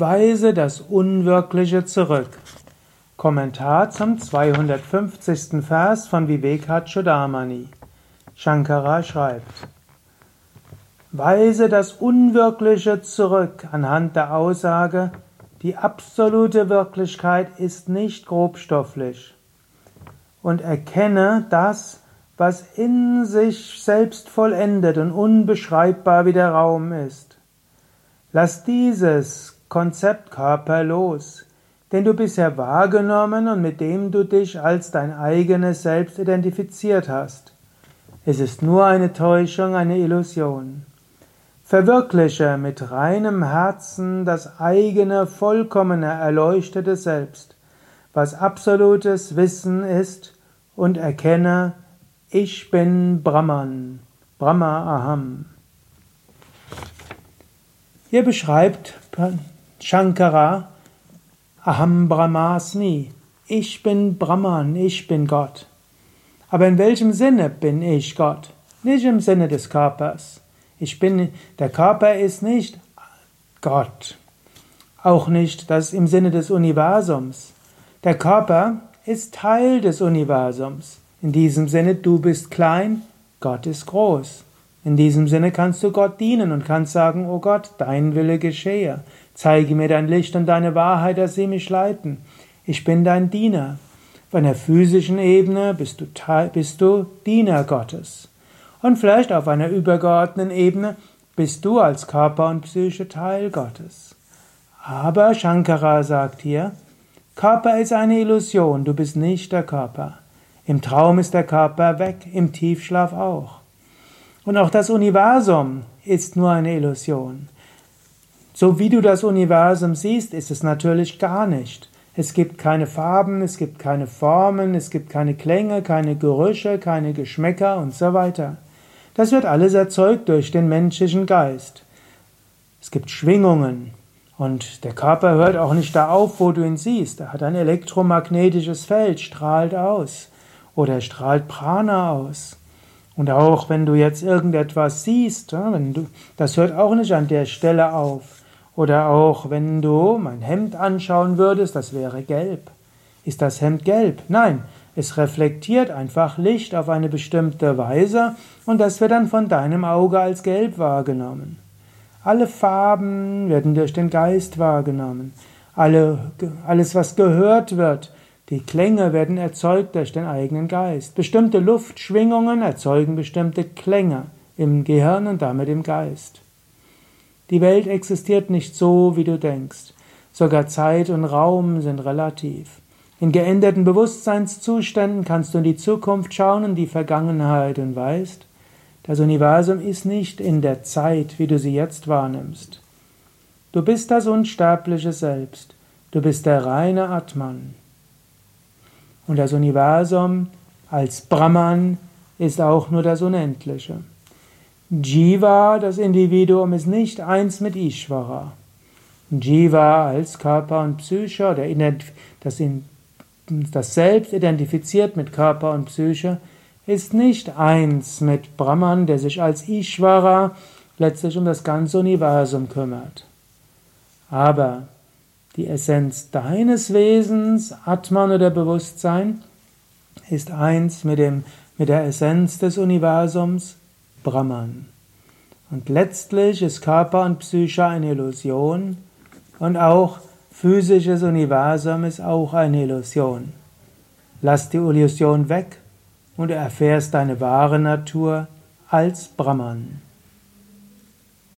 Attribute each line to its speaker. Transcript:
Speaker 1: Weise das Unwirkliche zurück. Kommentar zum 250. Vers von Vivekachudamani. Shankara schreibt: Weise das Unwirkliche zurück anhand der Aussage, die absolute Wirklichkeit ist nicht grobstofflich. Und erkenne das, was in sich selbst vollendet und unbeschreibbar wie der Raum ist. Lass dieses Konzept Körper los, den du bisher wahrgenommen und mit dem du dich als dein eigenes Selbst identifiziert hast. Es ist nur eine Täuschung, eine Illusion. Verwirkliche mit reinem Herzen das eigene, vollkommene, erleuchtete Selbst, was absolutes Wissen ist, und erkenne, ich bin Brahman, Brahma Aham. Hier beschreibt Shankara Aham Brahmasmi. Ich bin Brahman, ich bin Gott. Aber in welchem Sinne bin ich Gott? Nicht im Sinne des Körpers. Ich bin, der Körper ist nicht Gott. Auch nicht das im Sinne des Universums. Der Körper ist Teil des Universums. In diesem Sinne, du bist klein, Gott ist groß. In diesem Sinne kannst du Gott dienen und kannst sagen, oh Gott, dein Wille geschehe. Zeige mir dein Licht und deine Wahrheit, dass sie mich leiten. Ich bin dein Diener. Auf einer physischen Ebene bist du, bist du Diener Gottes. Und vielleicht auf einer übergeordneten Ebene bist du als Körper und Psyche Teil Gottes. Aber Shankara sagt hier, Körper ist eine Illusion, du bist nicht der Körper. Im Traum ist der Körper weg, im Tiefschlaf auch. Und auch das Universum ist nur eine Illusion. So wie du das Universum siehst, ist es natürlich gar nicht. Es gibt keine Farben, es gibt keine Formen, es gibt keine Klänge, keine Gerüche, keine Geschmäcker und so weiter. Das wird alles erzeugt durch den menschlichen Geist. Es gibt Schwingungen und der Körper hört auch nicht da auf, wo du ihn siehst. Er hat ein elektromagnetisches Feld, strahlt aus oder strahlt Prana aus. Und auch wenn du jetzt irgendetwas siehst, wenn du, das hört auch nicht an der Stelle auf. Oder auch wenn du mein Hemd anschauen würdest, das wäre gelb. Ist das Hemd gelb? Nein, es reflektiert einfach Licht auf eine bestimmte Weise und das wird dann von deinem Auge als gelb wahrgenommen. Alle Farben werden durch den Geist wahrgenommen. Alle, alles, was gehört wird, die Klänge werden erzeugt durch den eigenen Geist. Bestimmte Luftschwingungen erzeugen bestimmte Klänge im Gehirn und damit im Geist. Die Welt existiert nicht so, wie du denkst. Sogar Zeit und Raum sind relativ. In geänderten Bewusstseinszuständen kannst du in die Zukunft schauen und die Vergangenheit und weißt, das Universum ist nicht in der Zeit, wie du sie jetzt wahrnimmst. Du bist das unsterbliche Selbst. Du bist der reine Atman. Und das Universum als Brahman ist auch nur das Unendliche. Jiva, das Individuum, ist nicht eins mit Ishvara. Jiva als Körper und Psyche oder das, das Selbst identifiziert mit Körper und Psyche ist nicht eins mit Brahman, der sich als Ishvara letztlich um das ganze Universum kümmert. Aber die Essenz deines Wesens, Atman oder Bewusstsein, ist eins mit, dem, mit der Essenz des Universums, Brahman. Und letztlich ist Körper und Psyche eine Illusion und auch physisches Universum ist auch eine Illusion. Lass die Illusion weg und du erfährst deine wahre Natur als Brahman.